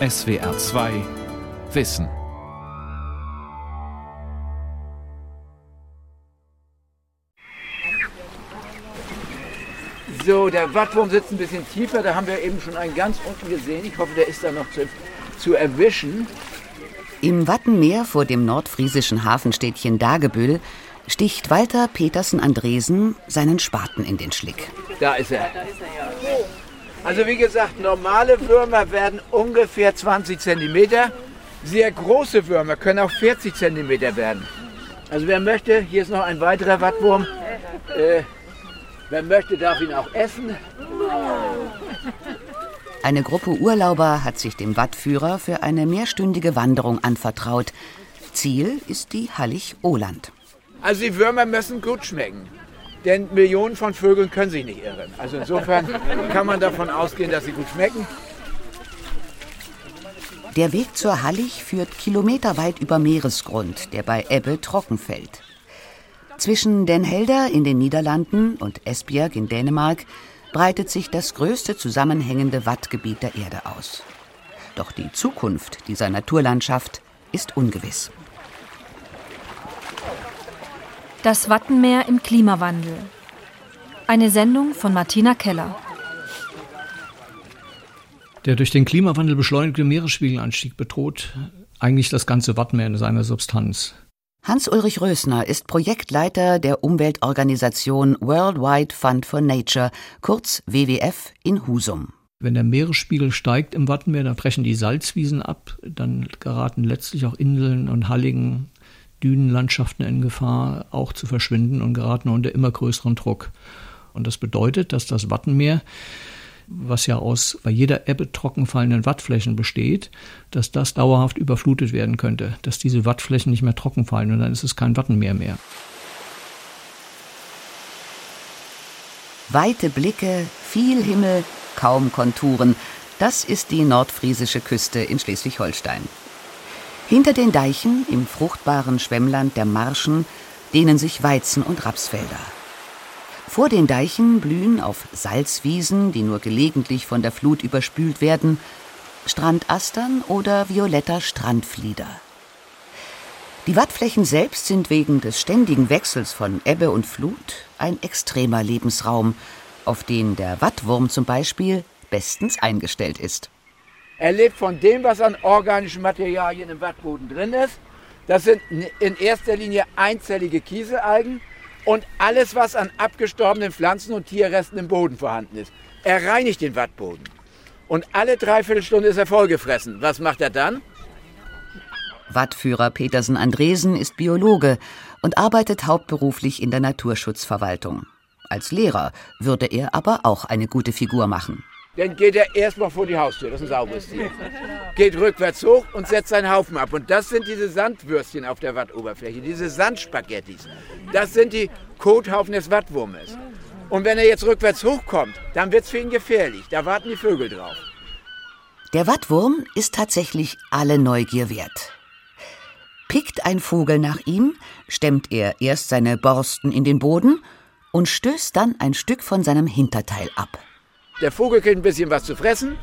SWR 2 Wissen. So, der Wattwurm sitzt ein bisschen tiefer, da haben wir eben schon einen ganz unten gesehen. Ich hoffe, der ist da noch zu, zu erwischen. Im Wattenmeer vor dem nordfriesischen Hafenstädtchen Dagebüll sticht Walter Petersen Andresen seinen Spaten in den Schlick. Da ist er. Also wie gesagt, normale Würmer werden ungefähr 20 cm. Sehr große Würmer können auch 40 cm werden. Also wer möchte, hier ist noch ein weiterer Wattwurm. Äh, wer möchte, darf ihn auch essen. Eine Gruppe Urlauber hat sich dem Wattführer für eine mehrstündige Wanderung anvertraut. Ziel ist die Hallig-Oland. Also die Würmer müssen gut schmecken. Denn Millionen von Vögeln können sich nicht irren. Also insofern kann man davon ausgehen, dass sie gut schmecken. Der Weg zur Hallig führt kilometerweit über Meeresgrund, der bei Ebbe trocken fällt. Zwischen Den Helder in den Niederlanden und Esbjerg in Dänemark breitet sich das größte zusammenhängende Wattgebiet der Erde aus. Doch die Zukunft dieser Naturlandschaft ist ungewiss. Das Wattenmeer im Klimawandel. Eine Sendung von Martina Keller. Der durch den Klimawandel beschleunigte Meeresspiegelanstieg bedroht eigentlich das ganze Wattenmeer in seiner Substanz. Hans-Ulrich Rösner ist Projektleiter der Umweltorganisation Worldwide Fund for Nature, kurz WWF, in Husum. Wenn der Meeresspiegel steigt im Wattenmeer, dann brechen die Salzwiesen ab, dann geraten letztlich auch Inseln und Halligen, Dünenlandschaften in Gefahr, auch zu verschwinden und geraten unter immer größeren Druck. Und das bedeutet, dass das Wattenmeer was ja aus bei jeder Ebbe trockenfallenden Wattflächen besteht, dass das dauerhaft überflutet werden könnte, dass diese Wattflächen nicht mehr trocken fallen und dann ist es kein Wattenmeer mehr. Weite Blicke, viel Himmel, kaum Konturen. Das ist die nordfriesische Küste in Schleswig-Holstein. Hinter den Deichen, im fruchtbaren Schwemmland der Marschen, dehnen sich Weizen- und Rapsfelder. Vor den Deichen blühen auf Salzwiesen, die nur gelegentlich von der Flut überspült werden, Strandastern oder violetter Strandflieder. Die Wattflächen selbst sind wegen des ständigen Wechsels von Ebbe und Flut ein extremer Lebensraum, auf den der Wattwurm zum Beispiel bestens eingestellt ist. Er lebt von dem, was an organischen Materialien im Wattboden drin ist. Das sind in erster Linie einzellige Kieselalgen und alles, was an abgestorbenen Pflanzen und Tierresten im Boden vorhanden ist. Er reinigt den Wattboden. Und alle Dreiviertelstunde ist er vollgefressen. Was macht er dann? Wattführer Petersen Andresen ist Biologe und arbeitet hauptberuflich in der Naturschutzverwaltung. Als Lehrer würde er aber auch eine gute Figur machen. Dann geht er erstmal vor die Haustür, das ist ein sauberes Tier. Geht rückwärts hoch und setzt seinen Haufen ab. Und das sind diese Sandwürstchen auf der Wattoberfläche, diese Sandspaghettis. Das sind die Kothaufen des Wattwurmes. Und wenn er jetzt rückwärts hochkommt, dann wird es für ihn gefährlich. Da warten die Vögel drauf. Der Wattwurm ist tatsächlich alle Neugier wert. Pickt ein Vogel nach ihm, stemmt er erst seine Borsten in den Boden und stößt dann ein Stück von seinem Hinterteil ab. Der Vogel kriegt ein bisschen was zu fressen,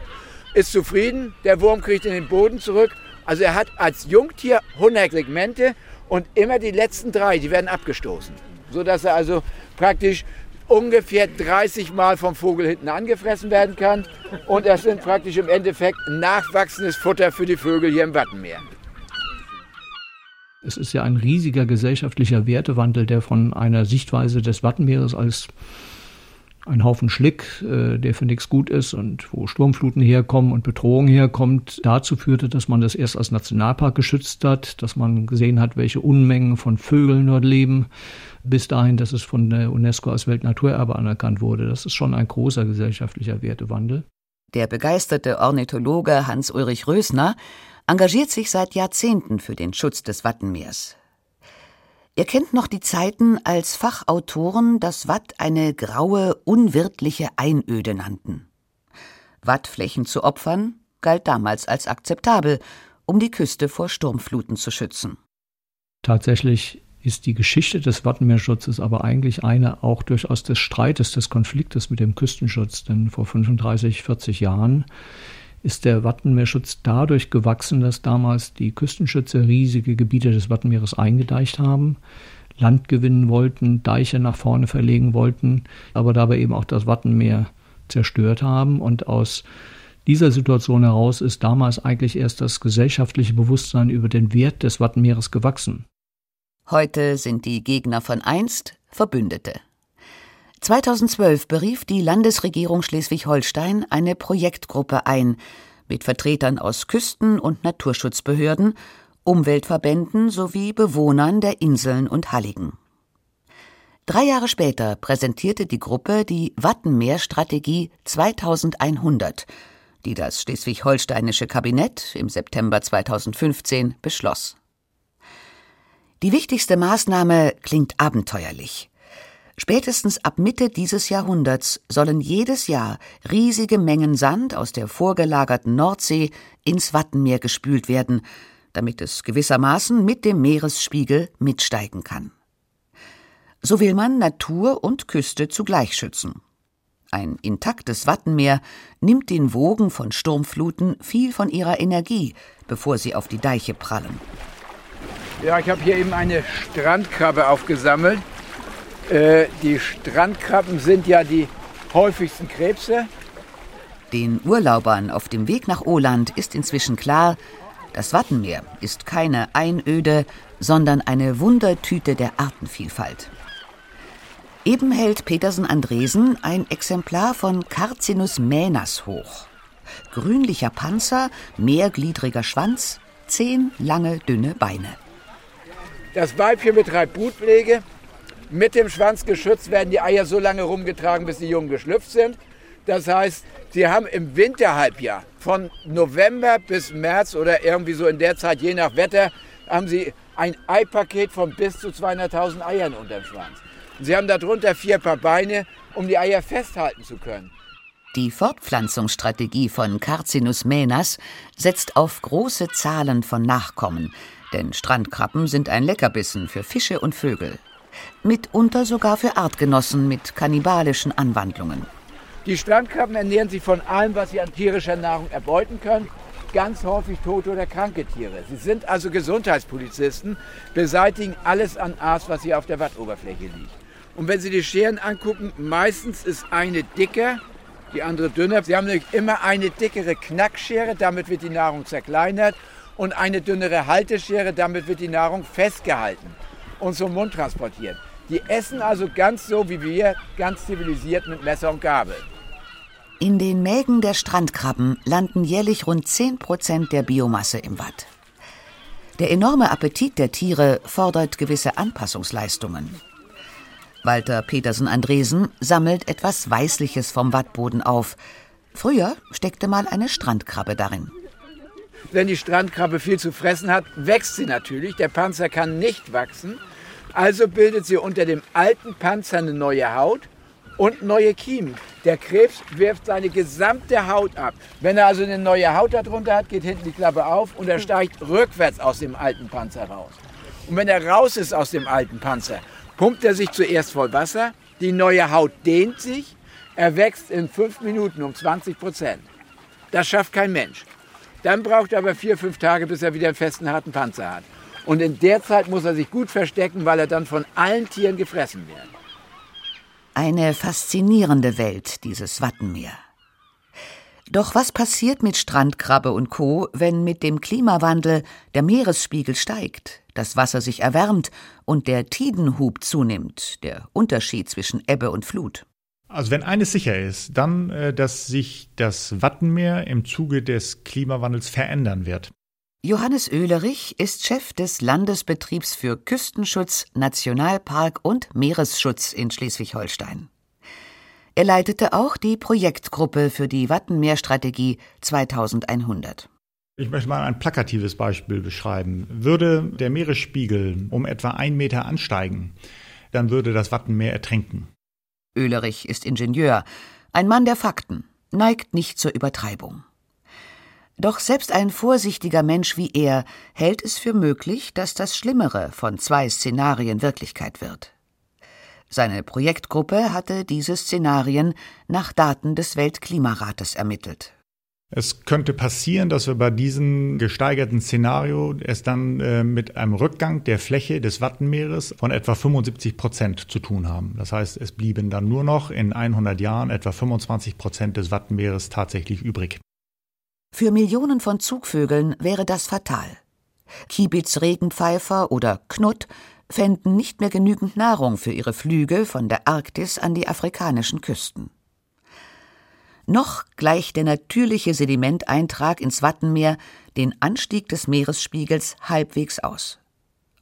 ist zufrieden, der Wurm kriegt in den Boden zurück. Also er hat als Jungtier 100 Segmente und immer die letzten drei, die werden abgestoßen. Sodass er also praktisch ungefähr 30 Mal vom Vogel hinten angefressen werden kann. Und das sind praktisch im Endeffekt nachwachsendes Futter für die Vögel hier im Wattenmeer. Es ist ja ein riesiger gesellschaftlicher Wertewandel, der von einer Sichtweise des Wattenmeeres als ein Haufen Schlick, äh, der für nichts gut ist und wo Sturmfluten herkommen und Bedrohung herkommt, dazu führte, dass man das erst als Nationalpark geschützt hat, dass man gesehen hat, welche Unmengen von Vögeln dort leben, bis dahin, dass es von der UNESCO als Weltnaturerbe anerkannt wurde. Das ist schon ein großer gesellschaftlicher Wertewandel. Der begeisterte Ornithologe Hans-Ulrich Rösner engagiert sich seit Jahrzehnten für den Schutz des Wattenmeers. Er kennt noch die Zeiten, als Fachautoren das Watt eine graue, unwirtliche Einöde nannten. Wattflächen zu opfern galt damals als akzeptabel, um die Küste vor Sturmfluten zu schützen. Tatsächlich ist die Geschichte des Wattenmeerschutzes aber eigentlich eine auch durchaus des Streites, des Konfliktes mit dem Küstenschutz. Denn vor 35, 40 Jahren ist der Wattenmeerschutz dadurch gewachsen, dass damals die Küstenschützer riesige Gebiete des Wattenmeeres eingedeicht haben, Land gewinnen wollten, Deiche nach vorne verlegen wollten, aber dabei eben auch das Wattenmeer zerstört haben. Und aus dieser Situation heraus ist damals eigentlich erst das gesellschaftliche Bewusstsein über den Wert des Wattenmeeres gewachsen. Heute sind die Gegner von einst Verbündete. 2012 berief die Landesregierung Schleswig-Holstein eine Projektgruppe ein mit Vertretern aus Küsten- und Naturschutzbehörden, Umweltverbänden sowie Bewohnern der Inseln und Halligen. Drei Jahre später präsentierte die Gruppe die Wattenmeer-Strategie 2100, die das schleswig-holsteinische Kabinett im September 2015 beschloss. Die wichtigste Maßnahme klingt abenteuerlich. Spätestens ab Mitte dieses Jahrhunderts sollen jedes Jahr riesige Mengen Sand aus der vorgelagerten Nordsee ins Wattenmeer gespült werden, damit es gewissermaßen mit dem Meeresspiegel mitsteigen kann. So will man Natur und Küste zugleich schützen. Ein intaktes Wattenmeer nimmt den Wogen von Sturmfluten viel von ihrer Energie, bevor sie auf die Deiche prallen. Ja, ich habe hier eben eine Strandkrabbe aufgesammelt. Äh, die Strandkrabben sind ja die häufigsten Krebse. Den Urlaubern auf dem Weg nach Oland ist inzwischen klar, das Wattenmeer ist keine Einöde, sondern eine Wundertüte der Artenvielfalt. Eben hält Petersen Andresen ein Exemplar von Carcinus mänas hoch. Grünlicher Panzer, mehrgliedriger Schwanz, zehn lange, dünne Beine. Das Weibchen betreibt Brutpflege. Mit dem Schwanz geschützt werden die Eier so lange rumgetragen, bis die Jungen geschlüpft sind. Das heißt, sie haben im Winterhalbjahr von November bis März oder irgendwie so in der Zeit, je nach Wetter, haben sie ein Eipaket von bis zu 200.000 Eiern unter dem Schwanz. Und sie haben darunter vier Paar Beine, um die Eier festhalten zu können. Die Fortpflanzungsstrategie von Carcinus mänas setzt auf große Zahlen von Nachkommen, denn Strandkrabben sind ein Leckerbissen für Fische und Vögel. Mitunter sogar für Artgenossen mit kannibalischen Anwandlungen. Die Strandkrabben ernähren sich von allem, was sie an tierischer Nahrung erbeuten können. Ganz häufig tote oder kranke Tiere. Sie sind also Gesundheitspolizisten, beseitigen alles an Aas, was hier auf der Wattoberfläche liegt. Und wenn Sie die Scheren angucken, meistens ist eine dicker, die andere dünner. Sie haben nämlich immer eine dickere Knackschere, damit wird die Nahrung zerkleinert und eine dünnere Halteschere, damit wird die Nahrung festgehalten und zum Mund transportiert. Die essen also ganz so wie wir, ganz zivilisiert mit Messer und Gabel. In den Mägen der Strandkrabben landen jährlich rund 10 Prozent der Biomasse im Watt. Der enorme Appetit der Tiere fordert gewisse Anpassungsleistungen. Walter Petersen Andresen sammelt etwas Weißliches vom Wattboden auf. Früher steckte mal eine Strandkrabbe darin. Wenn die Strandkrabbe viel zu fressen hat, wächst sie natürlich. Der Panzer kann nicht wachsen. Also bildet sie unter dem alten Panzer eine neue Haut und neue Kiemen. Der Krebs wirft seine gesamte Haut ab. Wenn er also eine neue Haut darunter hat, geht hinten die Klappe auf und er steigt rückwärts aus dem alten Panzer raus. Und wenn er raus ist aus dem alten Panzer, pumpt er sich zuerst voll Wasser, die neue Haut dehnt sich, er wächst in fünf Minuten um 20 Prozent. Das schafft kein Mensch. Dann braucht er aber vier, fünf Tage, bis er wieder einen festen, harten Panzer hat. Und in der Zeit muss er sich gut verstecken, weil er dann von allen Tieren gefressen wird. Eine faszinierende Welt, dieses Wattenmeer. Doch was passiert mit Strandkrabbe und Co., wenn mit dem Klimawandel der Meeresspiegel steigt, das Wasser sich erwärmt und der Tidenhub zunimmt, der Unterschied zwischen Ebbe und Flut? Also wenn eines sicher ist, dann, äh, dass sich das Wattenmeer im Zuge des Klimawandels verändern wird. Johannes Oehlerich ist Chef des Landesbetriebs für Küstenschutz, Nationalpark und Meeresschutz in Schleswig-Holstein. Er leitete auch die Projektgruppe für die Wattenmeerstrategie 2100. Ich möchte mal ein plakatives Beispiel beschreiben. Würde der Meeresspiegel um etwa einen Meter ansteigen, dann würde das Wattenmeer ertrinken. Oehlerich ist Ingenieur, ein Mann der Fakten, neigt nicht zur Übertreibung. Doch selbst ein vorsichtiger Mensch wie er hält es für möglich, dass das Schlimmere von zwei Szenarien Wirklichkeit wird. Seine Projektgruppe hatte diese Szenarien nach Daten des Weltklimarates ermittelt. Es könnte passieren, dass wir bei diesem gesteigerten Szenario es dann äh, mit einem Rückgang der Fläche des Wattenmeeres von etwa 75 Prozent zu tun haben. Das heißt, es blieben dann nur noch in 100 Jahren etwa 25 Prozent des Wattenmeeres tatsächlich übrig. Für Millionen von Zugvögeln wäre das fatal. Kiebitz Regenpfeifer oder Knut fänden nicht mehr genügend Nahrung für ihre Flüge von der Arktis an die afrikanischen Küsten. Noch gleicht der natürliche Sedimenteintrag ins Wattenmeer den Anstieg des Meeresspiegels halbwegs aus.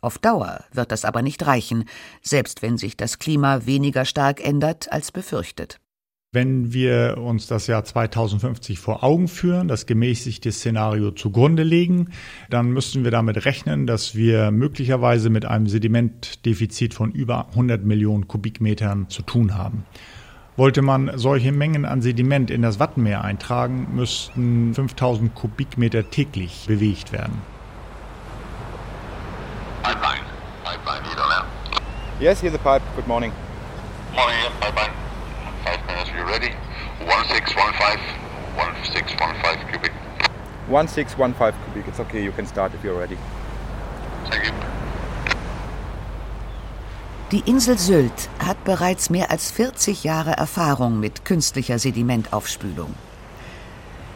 Auf Dauer wird das aber nicht reichen, selbst wenn sich das Klima weniger stark ändert als befürchtet. Wenn wir uns das Jahr 2050 vor Augen führen, das gemäßigte Szenario zugrunde legen, dann müssten wir damit rechnen, dass wir möglicherweise mit einem Sedimentdefizit von über 100 Millionen Kubikmetern zu tun haben. Wollte man solche Mengen an Sediment in das Wattenmeer eintragen, müssten 5000 Kubikmeter täglich bewegt werden. Pipeline. Pipeline, Niederland. Yes, here's the pipe. Good morning. Morning, pipeline. Five minutes, you ready? 1615, 1615 cubic. 1615 cubic. It's okay, you can start if you're ready. Thank you. Die Insel Sylt hat bereits mehr als 40 Jahre Erfahrung mit künstlicher Sedimentaufspülung.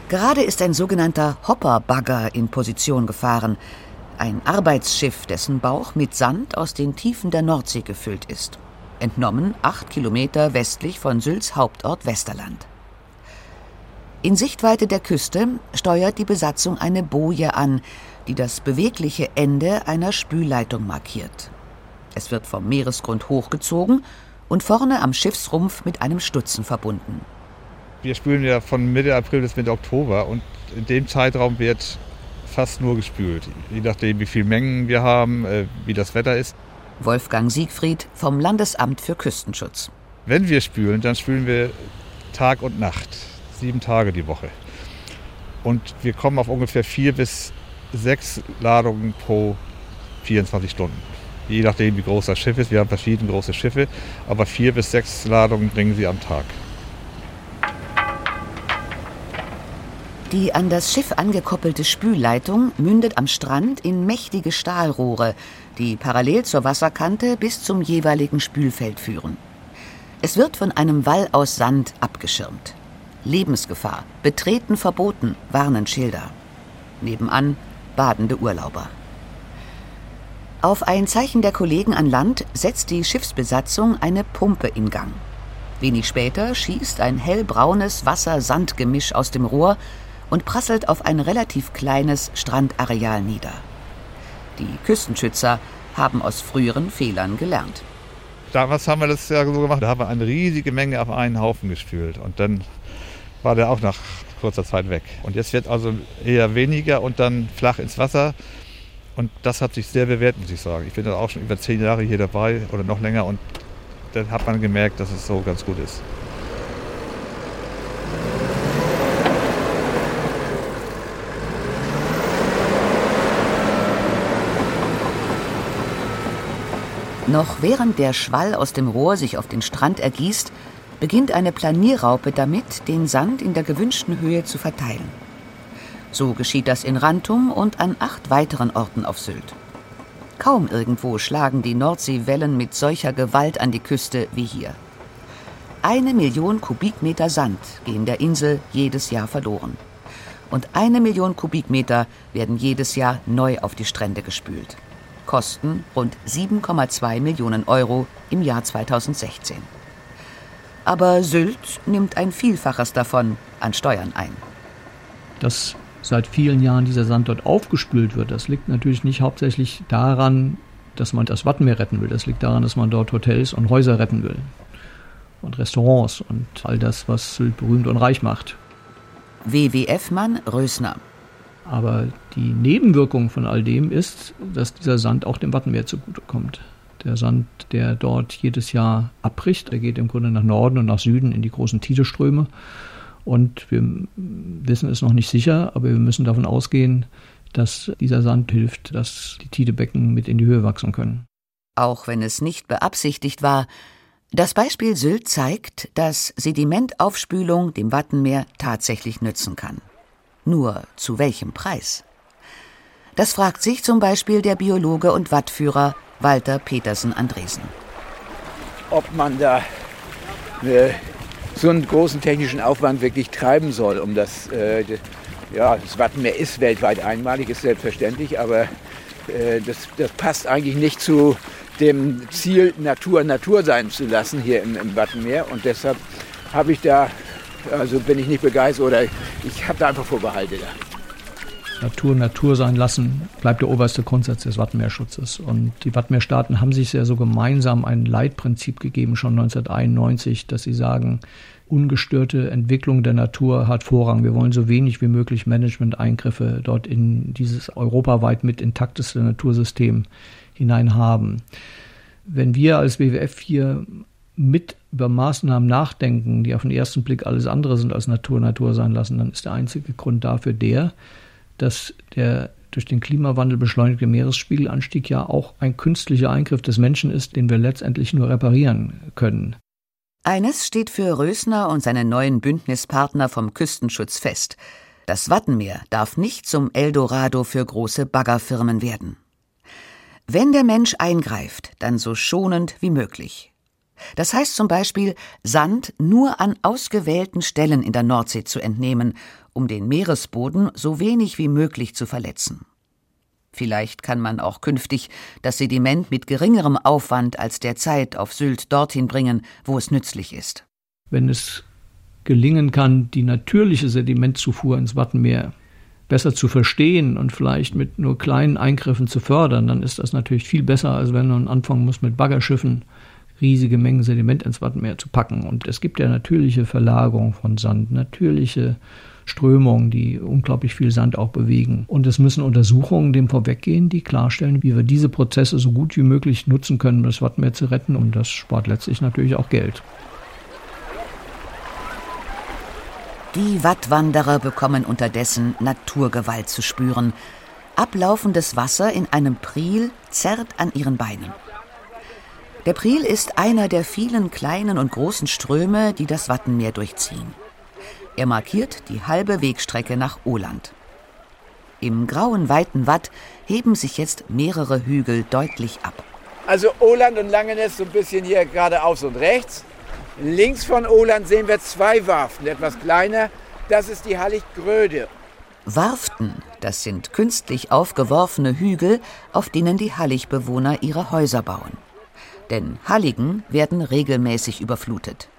Gerade ist ein sogenannter Hopperbagger in Position gefahren, ein Arbeitsschiff, dessen Bauch mit Sand aus den Tiefen der Nordsee gefüllt ist. Entnommen acht Kilometer westlich von Sylts Hauptort Westerland. In Sichtweite der Küste steuert die Besatzung eine Boje an, die das bewegliche Ende einer Spülleitung markiert. Es wird vom Meeresgrund hochgezogen und vorne am Schiffsrumpf mit einem Stutzen verbunden. Wir spülen ja von Mitte April bis Mitte Oktober und in dem Zeitraum wird fast nur gespült. Je nachdem, wie viele Mengen wir haben, äh, wie das Wetter ist. Wolfgang Siegfried vom Landesamt für Küstenschutz. Wenn wir spülen, dann spülen wir Tag und Nacht, sieben Tage die Woche. Und wir kommen auf ungefähr vier bis sechs Ladungen pro 24 Stunden je nachdem, wie groß das Schiff ist. Wir haben verschiedene große Schiffe, aber vier bis sechs Ladungen bringen sie am Tag. Die an das Schiff angekoppelte Spülleitung mündet am Strand in mächtige Stahlrohre, die parallel zur Wasserkante bis zum jeweiligen Spülfeld führen. Es wird von einem Wall aus Sand abgeschirmt. Lebensgefahr, betreten verboten, warnen Schilder. Nebenan badende Urlauber. Auf ein Zeichen der Kollegen an Land setzt die Schiffsbesatzung eine Pumpe in Gang. Wenig später schießt ein hellbraunes Wasser-Sand-Gemisch aus dem Rohr und prasselt auf ein relativ kleines Strandareal nieder. Die Küstenschützer haben aus früheren Fehlern gelernt. Damals haben wir das ja so gemacht, da haben wir eine riesige Menge auf einen Haufen gespült und dann war der auch nach kurzer Zeit weg. Und jetzt wird also eher weniger und dann flach ins Wasser und das hat sich sehr bewährt, muss ich sagen. Ich bin dann auch schon über zehn Jahre hier dabei oder noch länger und dann hat man gemerkt, dass es so ganz gut ist. Noch während der Schwall aus dem Rohr sich auf den Strand ergießt, beginnt eine Planierraupe damit, den Sand in der gewünschten Höhe zu verteilen. So geschieht das in Rantum und an acht weiteren Orten auf Sylt. Kaum irgendwo schlagen die Nordseewellen mit solcher Gewalt an die Küste wie hier. Eine Million Kubikmeter Sand gehen der Insel jedes Jahr verloren. Und eine Million Kubikmeter werden jedes Jahr neu auf die Strände gespült. Kosten rund 7,2 Millionen Euro im Jahr 2016. Aber Sylt nimmt ein Vielfaches davon an Steuern ein. Das seit vielen Jahren dieser Sand dort aufgespült wird, das liegt natürlich nicht hauptsächlich daran, dass man das Wattenmeer retten will. Das liegt daran, dass man dort Hotels und Häuser retten will. Und Restaurants und all das, was Sylt berühmt und reich macht. WWF-Mann Rösner. Aber die Nebenwirkung von all dem ist, dass dieser Sand auch dem Wattenmeer zugutekommt. Der Sand, der dort jedes Jahr abbricht, der geht im Grunde nach Norden und nach Süden in die großen Tideströme. Und wir wissen es noch nicht sicher, aber wir müssen davon ausgehen, dass dieser Sand hilft, dass die Tidebecken mit in die Höhe wachsen können. Auch wenn es nicht beabsichtigt war, das Beispiel Sylt zeigt, dass Sedimentaufspülung dem Wattenmeer tatsächlich nützen kann. Nur zu welchem Preis? Das fragt sich zum Beispiel der Biologe und Wattführer Walter Petersen Andresen. Ob man da äh, so einen großen technischen Aufwand wirklich treiben soll, um das, äh, ja, das Wattenmeer ist weltweit einmalig, ist selbstverständlich, aber äh, das, das passt eigentlich nicht zu dem Ziel, Natur Natur sein zu lassen hier im, im Wattenmeer. Und deshalb habe ich da, also bin ich nicht begeistert oder ich habe da einfach Vorbehalte da. Natur Natur sein lassen, bleibt der oberste Grundsatz des Wattenmeerschutzes. Und die Wattenmeerstaaten haben sich ja so gemeinsam ein Leitprinzip gegeben, schon 1991, dass sie sagen, ungestörte Entwicklung der Natur hat Vorrang. Wir wollen so wenig wie möglich Management-Eingriffe dort in dieses europaweit mit intakteste Natursystem hinein haben. Wenn wir als WWF hier mit über Maßnahmen nachdenken, die auf den ersten Blick alles andere sind als Natur Natur sein lassen, dann ist der einzige Grund dafür der, dass der durch den Klimawandel beschleunigte Meeresspiegelanstieg ja auch ein künstlicher Eingriff des Menschen ist, den wir letztendlich nur reparieren können. Eines steht für Rösner und seine neuen Bündnispartner vom Küstenschutz fest. Das Wattenmeer darf nicht zum Eldorado für große Baggerfirmen werden. Wenn der Mensch eingreift, dann so schonend wie möglich. Das heißt zum Beispiel, Sand nur an ausgewählten Stellen in der Nordsee zu entnehmen, um den Meeresboden so wenig wie möglich zu verletzen. Vielleicht kann man auch künftig das Sediment mit geringerem Aufwand als derzeit auf Sylt dorthin bringen, wo es nützlich ist. Wenn es gelingen kann, die natürliche Sedimentzufuhr ins Wattenmeer besser zu verstehen und vielleicht mit nur kleinen Eingriffen zu fördern, dann ist das natürlich viel besser, als wenn man anfangen muss, mit Baggerschiffen riesige Mengen Sediment ins Wattenmeer zu packen. Und es gibt ja natürliche Verlagerung von Sand, natürliche Strömungen, die unglaublich viel Sand auch bewegen. Und es müssen Untersuchungen dem vorweggehen, die klarstellen, wie wir diese Prozesse so gut wie möglich nutzen können, um das Wattenmeer zu retten. Und das spart letztlich natürlich auch Geld. Die Wattwanderer bekommen unterdessen Naturgewalt zu spüren. Ablaufendes Wasser in einem Priel zerrt an ihren Beinen. Der Priel ist einer der vielen kleinen und großen Ströme, die das Wattenmeer durchziehen. Er markiert die halbe Wegstrecke nach Oland. Im grauen, weiten Watt heben sich jetzt mehrere Hügel deutlich ab. Also Oland und Langenest so ein bisschen hier geradeaus und rechts. Links von Oland sehen wir zwei Warften, etwas kleiner. Das ist die Hallig-Gröde. Warften, das sind künstlich aufgeworfene Hügel, auf denen die Hallig-Bewohner ihre Häuser bauen. Denn Halligen werden regelmäßig überflutet.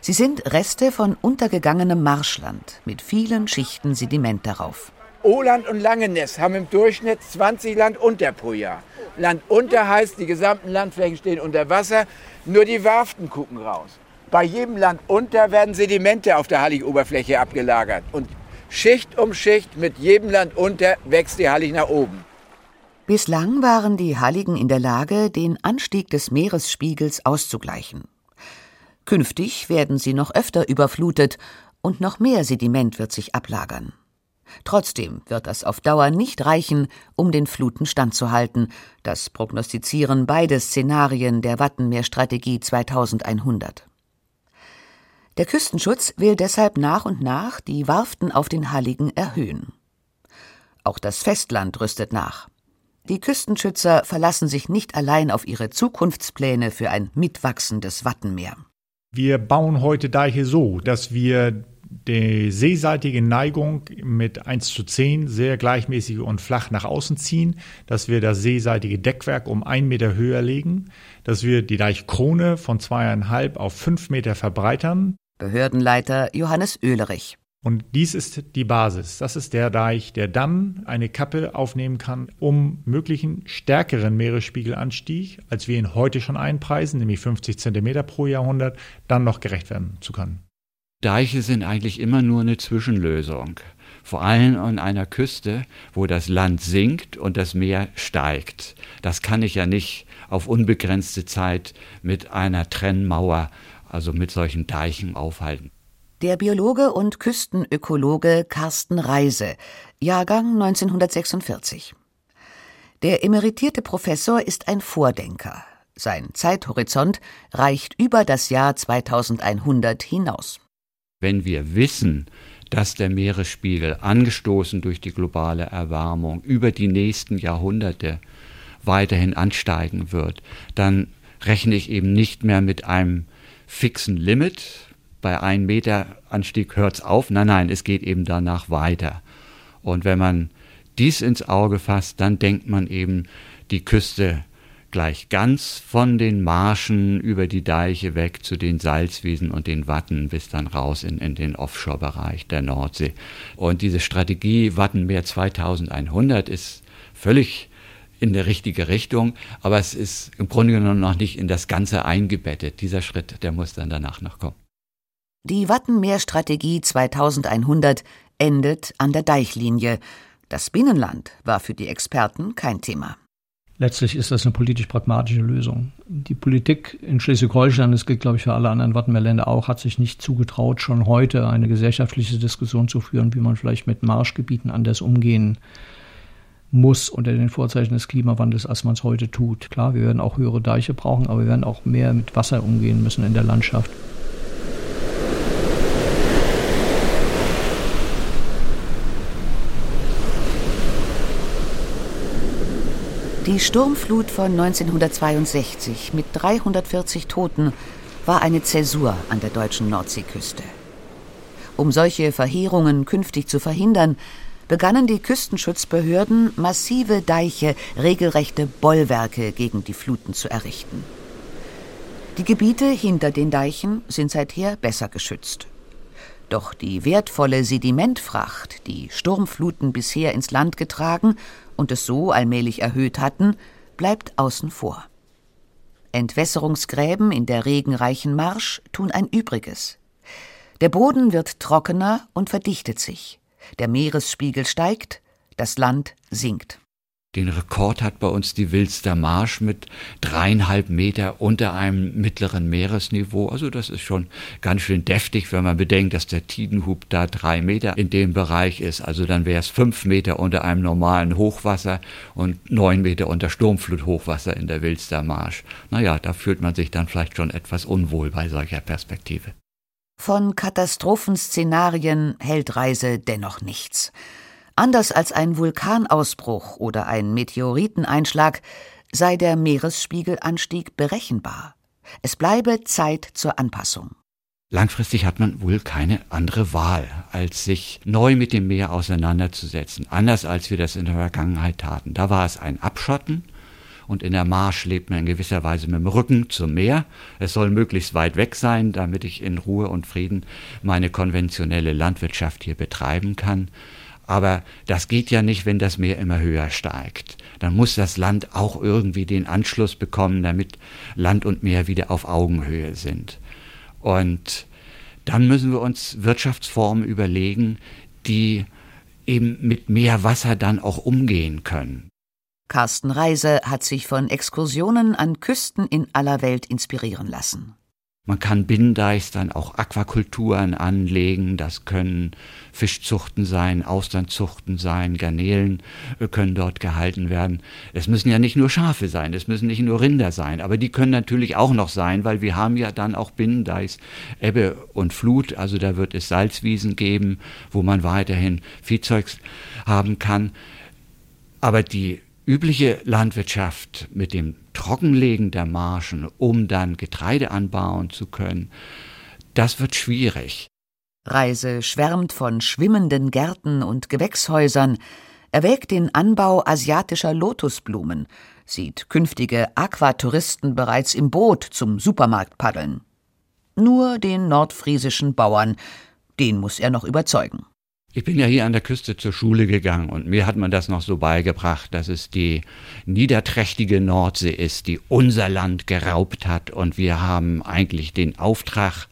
Sie sind Reste von untergegangenem Marschland mit vielen Schichten Sediment darauf. Oland und Langenest haben im Durchschnitt 20 Landunter pro Jahr. Landunter heißt, die gesamten Landflächen stehen unter Wasser, nur die Warften gucken raus. Bei jedem Landunter werden Sedimente auf der Hallig-Oberfläche abgelagert. Und Schicht um Schicht mit jedem Landunter wächst die Hallig nach oben. Bislang waren die Halligen in der Lage, den Anstieg des Meeresspiegels auszugleichen. Künftig werden sie noch öfter überflutet und noch mehr Sediment wird sich ablagern. Trotzdem wird das auf Dauer nicht reichen, um den Fluten standzuhalten. Das prognostizieren beide Szenarien der Wattenmeerstrategie 2100. Der Küstenschutz will deshalb nach und nach die Warften auf den Halligen erhöhen. Auch das Festland rüstet nach. Die Küstenschützer verlassen sich nicht allein auf ihre Zukunftspläne für ein mitwachsendes Wattenmeer. Wir bauen heute Deiche so, dass wir die seeseitige Neigung mit 1 zu 10 sehr gleichmäßig und flach nach außen ziehen, dass wir das seeseitige Deckwerk um einen Meter höher legen, dass wir die Deichkrone von zweieinhalb auf fünf Meter verbreitern. Behördenleiter Johannes Oehlerich. Und dies ist die Basis. Das ist der Deich, der dann eine Kappe aufnehmen kann, um möglichen stärkeren Meeresspiegelanstieg, als wir ihn heute schon einpreisen, nämlich 50 Zentimeter pro Jahrhundert, dann noch gerecht werden zu können. Deiche sind eigentlich immer nur eine Zwischenlösung. Vor allem an einer Küste, wo das Land sinkt und das Meer steigt. Das kann ich ja nicht auf unbegrenzte Zeit mit einer Trennmauer, also mit solchen Deichen aufhalten. Der Biologe und Küstenökologe Carsten Reise, Jahrgang 1946. Der emeritierte Professor ist ein Vordenker. Sein Zeithorizont reicht über das Jahr 2100 hinaus. Wenn wir wissen, dass der Meeresspiegel, angestoßen durch die globale Erwärmung, über die nächsten Jahrhunderte weiterhin ansteigen wird, dann rechne ich eben nicht mehr mit einem fixen Limit. Bei einem Meter Anstieg hört es auf. Nein, nein, es geht eben danach weiter. Und wenn man dies ins Auge fasst, dann denkt man eben die Küste gleich ganz von den Marschen über die Deiche weg zu den Salzwiesen und den Watten bis dann raus in, in den Offshore-Bereich der Nordsee. Und diese Strategie Wattenmeer 2100 ist völlig in der richtige Richtung, aber es ist im Grunde genommen noch nicht in das Ganze eingebettet. Dieser Schritt, der muss dann danach noch kommen. Die Wattenmeerstrategie 2100 endet an der Deichlinie. Das Binnenland war für die Experten kein Thema. Letztlich ist das eine politisch-pragmatische Lösung. Die Politik in Schleswig-Holstein, das gilt, glaube ich, für alle anderen Wattenmeerländer auch, hat sich nicht zugetraut, schon heute eine gesellschaftliche Diskussion zu führen, wie man vielleicht mit Marschgebieten anders umgehen muss unter den Vorzeichen des Klimawandels, als man es heute tut. Klar, wir werden auch höhere Deiche brauchen, aber wir werden auch mehr mit Wasser umgehen müssen in der Landschaft. Die Sturmflut von 1962 mit 340 Toten war eine Zäsur an der deutschen Nordseeküste. Um solche Verheerungen künftig zu verhindern, begannen die Küstenschutzbehörden, massive Deiche, regelrechte Bollwerke gegen die Fluten zu errichten. Die Gebiete hinter den Deichen sind seither besser geschützt. Doch die wertvolle Sedimentfracht, die Sturmfluten bisher ins Land getragen und es so allmählich erhöht hatten, bleibt außen vor. Entwässerungsgräben in der regenreichen Marsch tun ein Übriges. Der Boden wird trockener und verdichtet sich. Der Meeresspiegel steigt, das Land sinkt. Den Rekord hat bei uns die Wilster Marsch mit dreieinhalb Meter unter einem mittleren Meeresniveau. Also das ist schon ganz schön deftig, wenn man bedenkt, dass der Tidenhub da drei Meter in dem Bereich ist. Also dann wäre es fünf Meter unter einem normalen Hochwasser und neun Meter unter Sturmfluthochwasser in der Wilster Marsch. Naja, da fühlt man sich dann vielleicht schon etwas unwohl bei solcher Perspektive. Von Katastrophenszenarien hält Reise dennoch nichts. Anders als ein Vulkanausbruch oder ein Meteoriteneinschlag sei der Meeresspiegelanstieg berechenbar. Es bleibe Zeit zur Anpassung. Langfristig hat man wohl keine andere Wahl, als sich neu mit dem Meer auseinanderzusetzen, anders als wir das in der Vergangenheit taten. Da war es ein Abschotten und in der Marsch lebt man in gewisser Weise mit dem Rücken zum Meer. Es soll möglichst weit weg sein, damit ich in Ruhe und Frieden meine konventionelle Landwirtschaft hier betreiben kann. Aber das geht ja nicht, wenn das Meer immer höher steigt. Dann muss das Land auch irgendwie den Anschluss bekommen, damit Land und Meer wieder auf Augenhöhe sind. Und dann müssen wir uns Wirtschaftsformen überlegen, die eben mit mehr Wasser dann auch umgehen können. Carsten Reise hat sich von Exkursionen an Küsten in aller Welt inspirieren lassen. Man kann Binnendeichs dann auch Aquakulturen anlegen. Das können Fischzuchten sein, Austernzuchten sein, Garnelen äh, können dort gehalten werden. Es müssen ja nicht nur Schafe sein, es müssen nicht nur Rinder sein, aber die können natürlich auch noch sein, weil wir haben ja dann auch Binnendeichs Ebbe und Flut. Also da wird es Salzwiesen geben, wo man weiterhin Viehzeugs haben kann. Aber die übliche Landwirtschaft mit dem Trockenlegen der Marschen, um dann Getreide anbauen zu können, das wird schwierig. Reise schwärmt von schwimmenden Gärten und Gewächshäusern, erwägt den Anbau asiatischer Lotusblumen, sieht künftige Aquatouristen bereits im Boot zum Supermarkt paddeln. Nur den nordfriesischen Bauern, den muss er noch überzeugen. Ich bin ja hier an der Küste zur Schule gegangen und mir hat man das noch so beigebracht, dass es die niederträchtige Nordsee ist, die unser Land geraubt hat und wir haben eigentlich den Auftrag,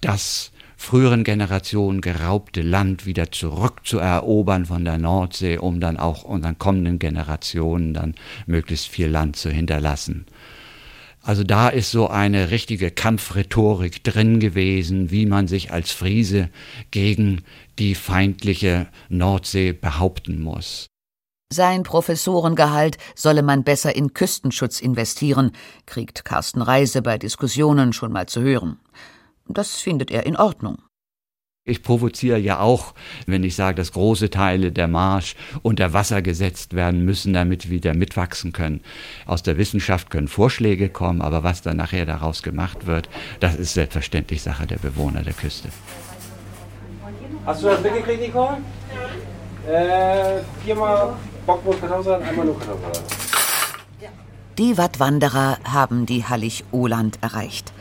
das früheren Generationen geraubte Land wieder zurückzuerobern von der Nordsee, um dann auch unseren kommenden Generationen dann möglichst viel Land zu hinterlassen. Also da ist so eine richtige Kampfrhetorik drin gewesen, wie man sich als Friese gegen die feindliche Nordsee behaupten muss. Sein Professorengehalt solle man besser in Küstenschutz investieren, kriegt Carsten Reise bei Diskussionen schon mal zu hören. Das findet er in Ordnung. Ich provoziere ja auch, wenn ich sage, dass große Teile der Marsch unter Wasser gesetzt werden müssen, damit wir wieder mitwachsen können. Aus der Wissenschaft können Vorschläge kommen, aber was dann nachher daraus gemacht wird, das ist selbstverständlich Sache der Bewohner der Küste. Hast du das mitgekriegt, Nicole? Äh, viermal Bockwurst Kartoffelsalat, einmal nur Kartoffelsalat. Die Wattwanderer haben die Hallig-Oland erreicht.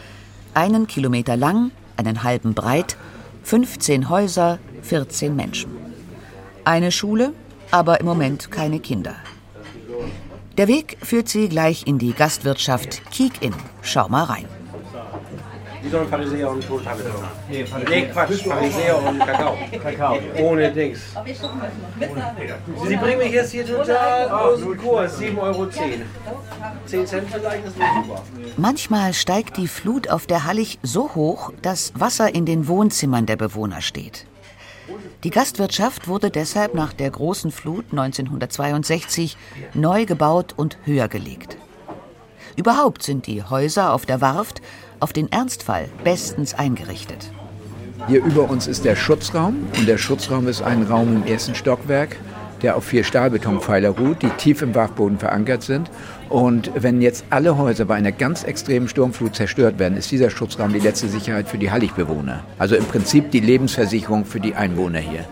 Einen Kilometer lang, einen halben breit 15 Häuser, 14 Menschen. Eine Schule, aber im Moment keine Kinder. Der Weg führt sie gleich in die Gastwirtschaft Kiek In. Schau mal rein. Die sollen Pharisäer und Total Nee, nee, Quatsch, Pharisäer und Kakao. Kakao. Ohne Dings. Sie bringen mich jetzt hier total aus dem Kurs. 7,10 Euro. 10 Cent vielleicht ist nicht super. Manchmal steigt die Flut auf der Hallig so hoch, dass Wasser in den Wohnzimmern der Bewohner steht. Die Gastwirtschaft wurde deshalb nach der großen Flut 1962 neu gebaut und höher gelegt. Überhaupt sind die Häuser auf der Warft auf den Ernstfall bestens eingerichtet. Hier über uns ist der Schutzraum und der Schutzraum ist ein Raum im ersten Stockwerk, der auf vier Stahlbetonpfeiler ruht, die tief im Wachboden verankert sind. Und wenn jetzt alle Häuser bei einer ganz extremen Sturmflut zerstört werden, ist dieser Schutzraum die letzte Sicherheit für die Halligbewohner. Also im Prinzip die Lebensversicherung für die Einwohner hier.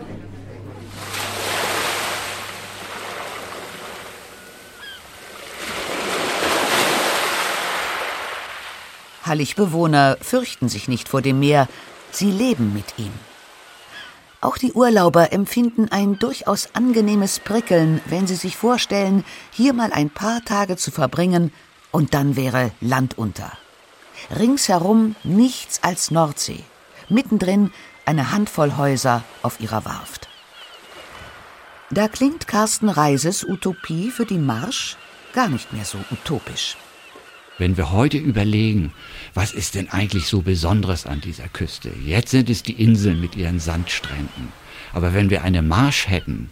Halligbewohner fürchten sich nicht vor dem Meer, sie leben mit ihm. Auch die Urlauber empfinden ein durchaus angenehmes Prickeln, wenn sie sich vorstellen, hier mal ein paar Tage zu verbringen, und dann wäre Land unter. Ringsherum nichts als Nordsee, mittendrin eine Handvoll Häuser auf ihrer Warft. Da klingt Carsten Reises Utopie für die Marsch gar nicht mehr so utopisch. Wenn wir heute überlegen, was ist denn eigentlich so Besonderes an dieser Küste? Jetzt sind es die Inseln mit ihren Sandstränden. Aber wenn wir eine Marsch hätten,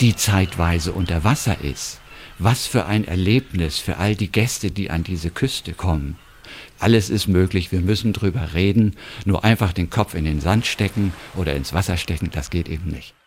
die zeitweise unter Wasser ist, was für ein Erlebnis für all die Gäste, die an diese Küste kommen. Alles ist möglich, wir müssen drüber reden, nur einfach den Kopf in den Sand stecken oder ins Wasser stecken, das geht eben nicht.